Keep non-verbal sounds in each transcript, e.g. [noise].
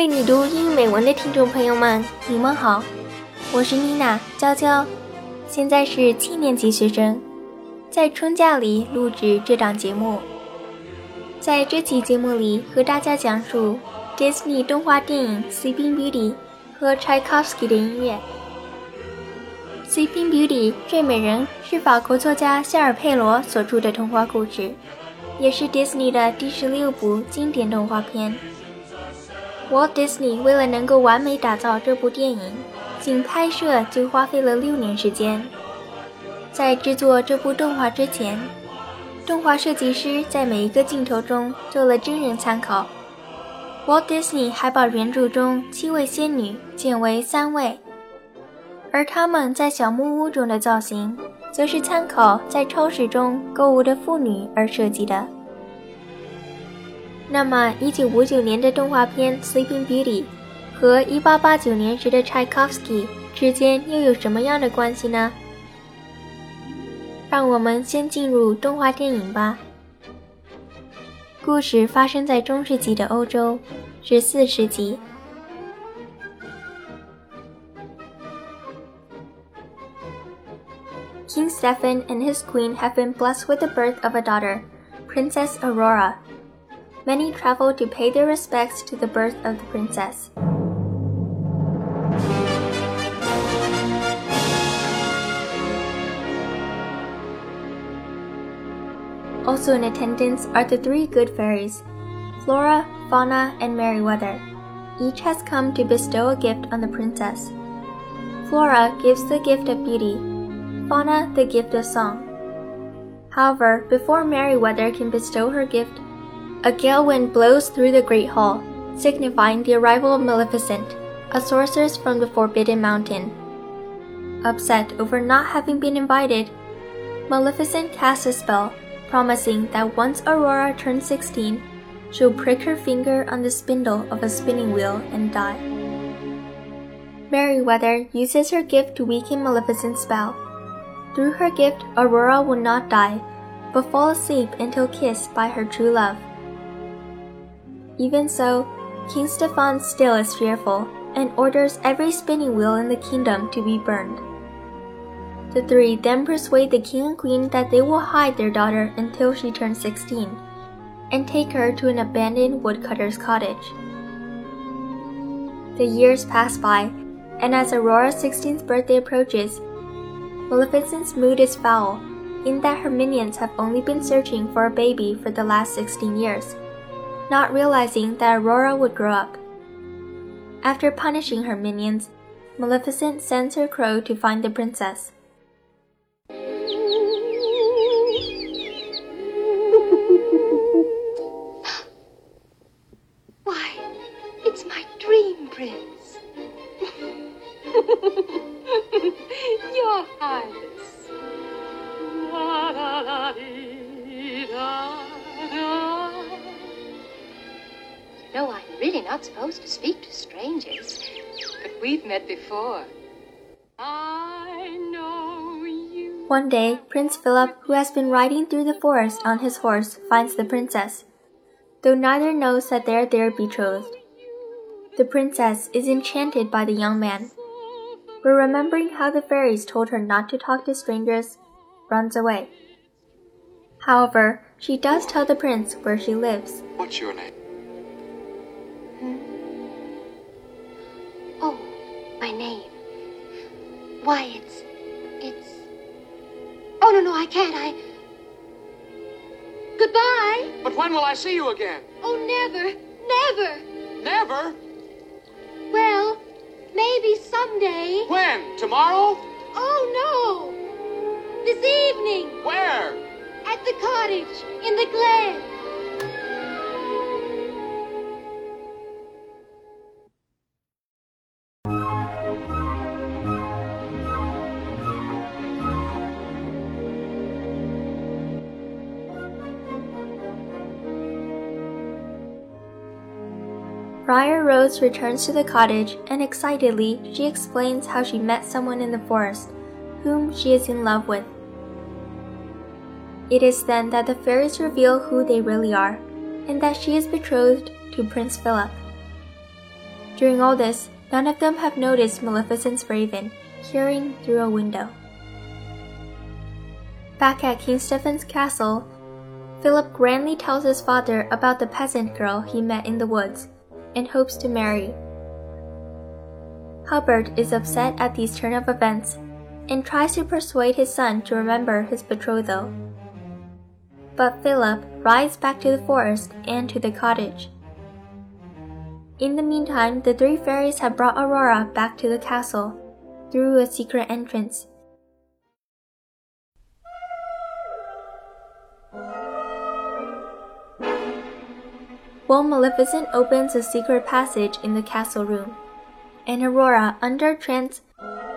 为你读英语美文的听众朋友们，你们好，我是妮娜娇娇，现在是七年级学生，在春假里录制这档节目。在这期节目里，和大家讲述 Disney 动画电影《Sleeping Beauty》和 Tchaikovsky 的音乐。《Sleeping Beauty》睡美人是法国作家夏尔佩罗所著的童话故事，也是 Disney 的第十六部经典动画片。Walt Disney 为了能够完美打造这部电影，仅拍摄就花费了六年时间。在制作这部动画之前，动画设计师在每一个镜头中做了真人参考。Walt Disney 还把原著中七位仙女减为三位，而他们在小木屋中的造型，则是参考在超市中购物的妇女而设计的。那么，一九五九年的动画片《Sleeping Beauty》和一八八九年时的 Tchaikovsky 之间又有什么样的关系呢？让我们先进入动画电影吧。故事发生在中世纪的欧洲，十四世纪。King Stephen and his queen have been blessed with the birth of a daughter, Princess Aurora. Many travel to pay their respects to the birth of the princess. Also in attendance are the three good fairies, Flora, Fauna, and Merryweather. Each has come to bestow a gift on the princess. Flora gives the gift of beauty, Fauna the gift of song. However, before Merryweather can bestow her gift, a gale wind blows through the great hall, signifying the arrival of Maleficent, a sorceress from the Forbidden Mountain. Upset over not having been invited, Maleficent casts a spell, promising that once Aurora turns 16, she'll prick her finger on the spindle of a spinning wheel and die. Merryweather uses her gift to weaken Maleficent's spell. Through her gift, Aurora will not die, but fall asleep until kissed by her true love. Even so, King Stefan still is fearful and orders every spinning wheel in the kingdom to be burned. The three then persuade the king and queen that they will hide their daughter until she turns 16 and take her to an abandoned woodcutter's cottage. The years pass by, and as Aurora's 16th birthday approaches, Maleficent's mood is foul in that her minions have only been searching for a baby for the last 16 years not realizing that Aurora would grow up. After punishing her minions, Maleficent sends her crow to find the princess. [laughs] Why, it's my dream prince. [laughs] Your Highness. Not supposed to speak to strangers. But we've met before. I know you. One day, Prince Philip, who has been riding through the forest on his horse, finds the princess, though neither knows that they are their betrothed. The princess is enchanted by the young man, but remembering how the fairies told her not to talk to strangers, runs away. However, she does tell the prince where she lives. What's your name? Name. Why, it's. it's. Oh, no, no, I can't. I. Goodbye. But when will I see you again? Oh, never. Never. Never? Well, maybe someday. When? Tomorrow? Oh, no. This evening. Where? At the cottage, in the glen. Briar Rose returns to the cottage and excitedly she explains how she met someone in the forest, whom she is in love with. It is then that the fairies reveal who they really are, and that she is betrothed to Prince Philip. During all this, none of them have noticed Maleficent's raven, hearing through a window. Back at King Stefan's castle, Philip grandly tells his father about the peasant girl he met in the woods and hopes to marry. Hubert is upset at these turn of events and tries to persuade his son to remember his betrothal. But Philip rides back to the forest and to the cottage. In the meantime, the three fairies have brought Aurora back to the castle through a secret entrance. While Maleficent opens a secret passage in the castle room, and Aurora, under trance,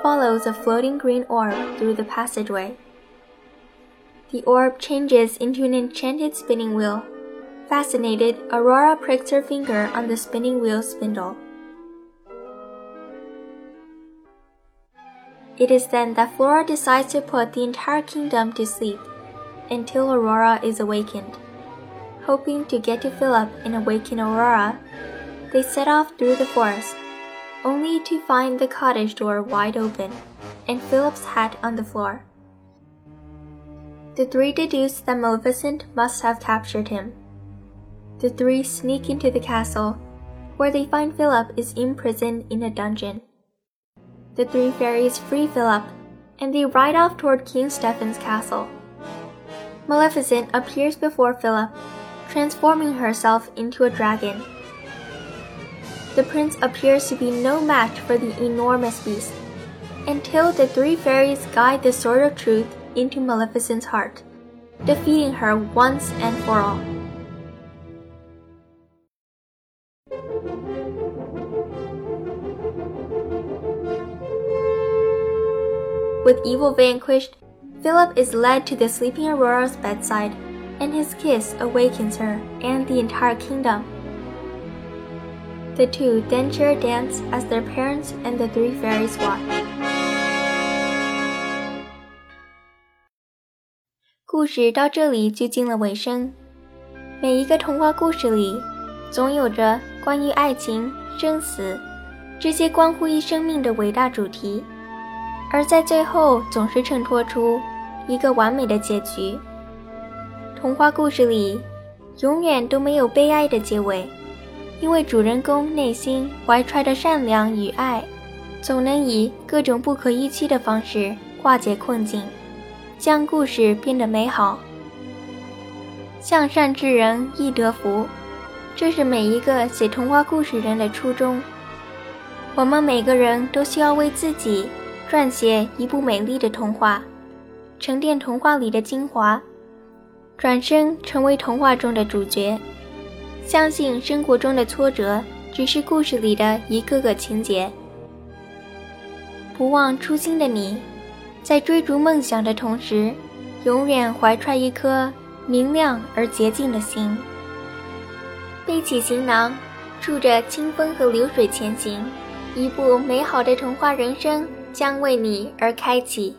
follows a floating green orb through the passageway. The orb changes into an enchanted spinning wheel. Fascinated, Aurora pricks her finger on the spinning wheel spindle. It is then that Flora decides to put the entire kingdom to sleep until Aurora is awakened. Hoping to get to Philip and awaken Aurora, they set off through the forest only to find the cottage door wide open and Philip's hat on the floor. The three deduce that Maleficent must have captured him. The three sneak into the castle, where they find Philip is imprisoned in a dungeon. The three fairies free Philip, and they ride off toward King Stefan's castle. Maleficent appears before Philip, transforming herself into a dragon the prince appears to be no match for the enormous beast, until the three fairies guide the Sword of Truth into Maleficent's heart, defeating her once and for all. With evil vanquished, Philip is led to the sleeping Aurora's bedside, and his kiss awakens her and the entire kingdom. The two then share dance as their parents and the three fairies watch. 故事到这里就进了尾声。每一个童话故事里，总有着关于爱情、生死这些关乎一生命的伟大主题，而在最后总是衬托出一个完美的结局。童话故事里，永远都没有悲哀的结尾。因为主人公内心怀揣着善良与爱，总能以各种不可预期的方式化解困境，将故事变得美好。向善之人易得福，这是每一个写童话故事人的初衷。我们每个人都需要为自己撰写一部美丽的童话，沉淀童话里的精华，转身成为童话中的主角。相信生活中的挫折只是故事里的一个个情节。不忘初心的你，在追逐梦想的同时，永远怀揣一颗明亮而洁净的心。背起行囊，触着清风和流水前行，一部美好的童话人生将为你而开启。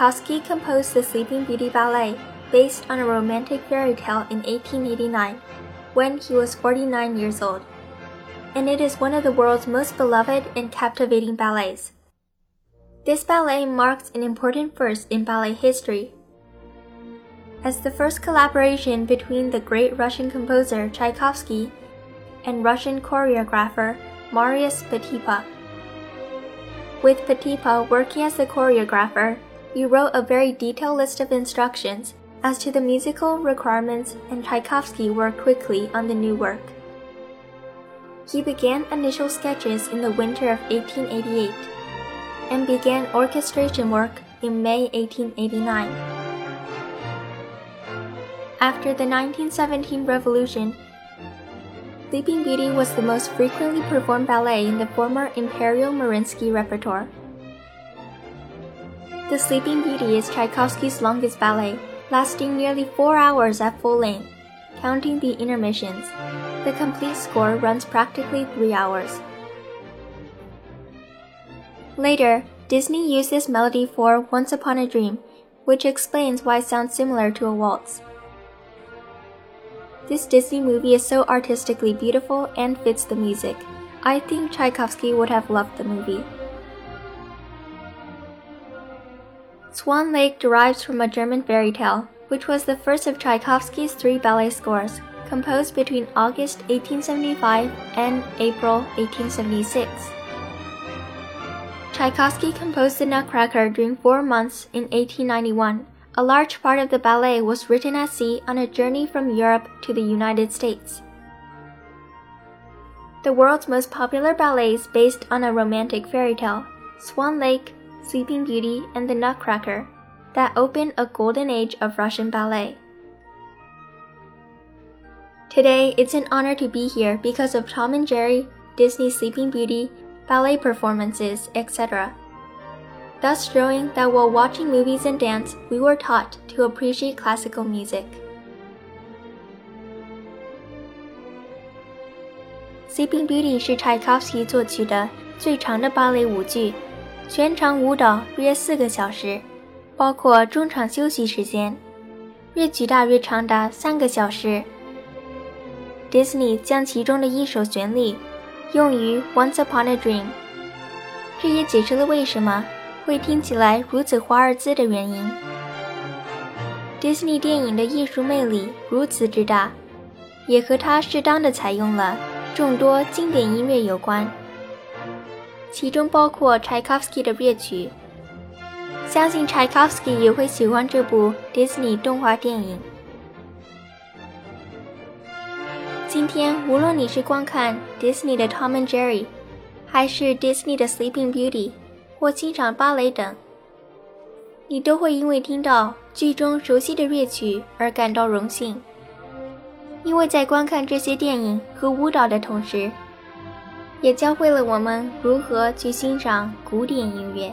Tchaikovsky composed the Sleeping Beauty Ballet based on a romantic fairy tale in 1889 when he was 49 years old, and it is one of the world's most beloved and captivating ballets. This ballet marks an important first in ballet history. As the first collaboration between the great Russian composer Tchaikovsky and Russian choreographer Marius Petipa. With Petipa working as the choreographer, he wrote a very detailed list of instructions as to the musical requirements, and Tchaikovsky worked quickly on the new work. He began initial sketches in the winter of 1888 and began orchestration work in May 1889. After the 1917 revolution, Sleeping Beauty was the most frequently performed ballet in the former Imperial Mariinsky repertoire. The Sleeping Beauty is Tchaikovsky's longest ballet lasting nearly four hours at full length, counting the intermissions. The complete score runs practically three hours. Later, Disney used this melody for Once Upon a Dream, which explains why it sounds similar to a waltz. This Disney movie is so artistically beautiful and fits the music. I think Tchaikovsky would have loved the movie. Swan Lake derives from a German fairy tale, which was the first of Tchaikovsky's three ballet scores, composed between August 1875 and April 1876. Tchaikovsky composed the Nutcracker during four months in 1891. A large part of the ballet was written at sea on a journey from Europe to the United States. The world's most popular ballets based on a romantic fairy tale, Swan Lake, Sleeping Beauty, and The Nutcracker, that opened a golden age of Russian ballet. Today, it's an honor to be here because of Tom and Jerry, Disney Sleeping Beauty, ballet performances, etc. Thus showing that while watching movies and dance, we were taught to appreciate classical music. Sleeping Beauty 是 Tchaikovsky 作曲的最长的芭蕾舞剧。 全场舞蹈约四个小时，包括中场休息时间。乐曲大约长达三个小时。Disney 将其中的一首旋律用于《Once Upon a Dream》，这也解释了为什么会听起来如此华尔兹的原因。Disney 电影的艺术魅力如此之大，也和它适当的采用了众多经典音乐有关。其中包括柴可夫斯基的乐曲。相信柴可夫斯基也会喜欢这部 Disney 动画电影。今天，无论你是观看 Disney 的 Tom and Jerry，还是 Disney 的 Sleeping Beauty，或欣赏芭蕾等，你都会因为听到剧中熟悉的乐曲而感到荣幸。因为在观看这些电影和舞蹈的同时。也教会了我们如何去欣赏古典音乐。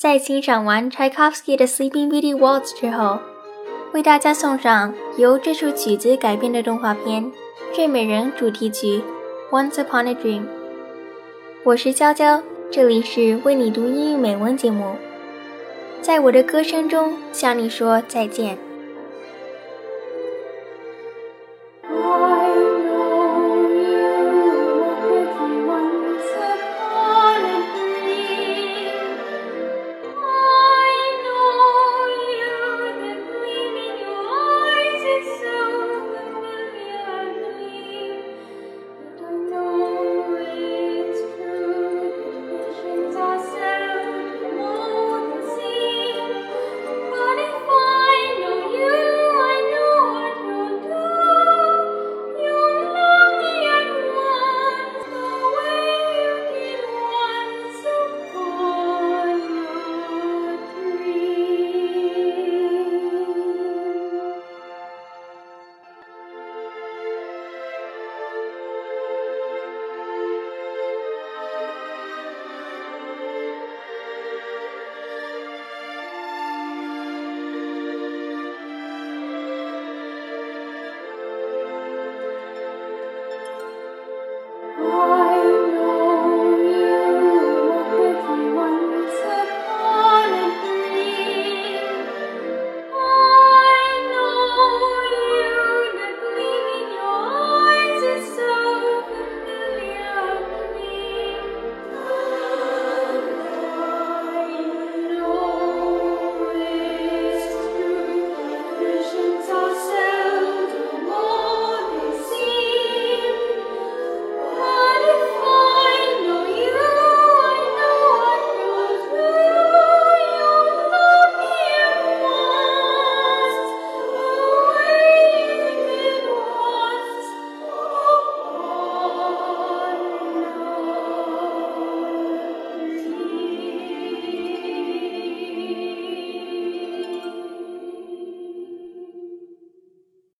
在欣赏完 Tchaikovsky 的 Sleeping Beauty Waltz 之后，为大家送上由这首曲子改编的动画片《睡美人》主题曲《Once Upon a Dream》。我是娇娇，这里是为你读英语美文节目，在我的歌声中向你说再见。Oh.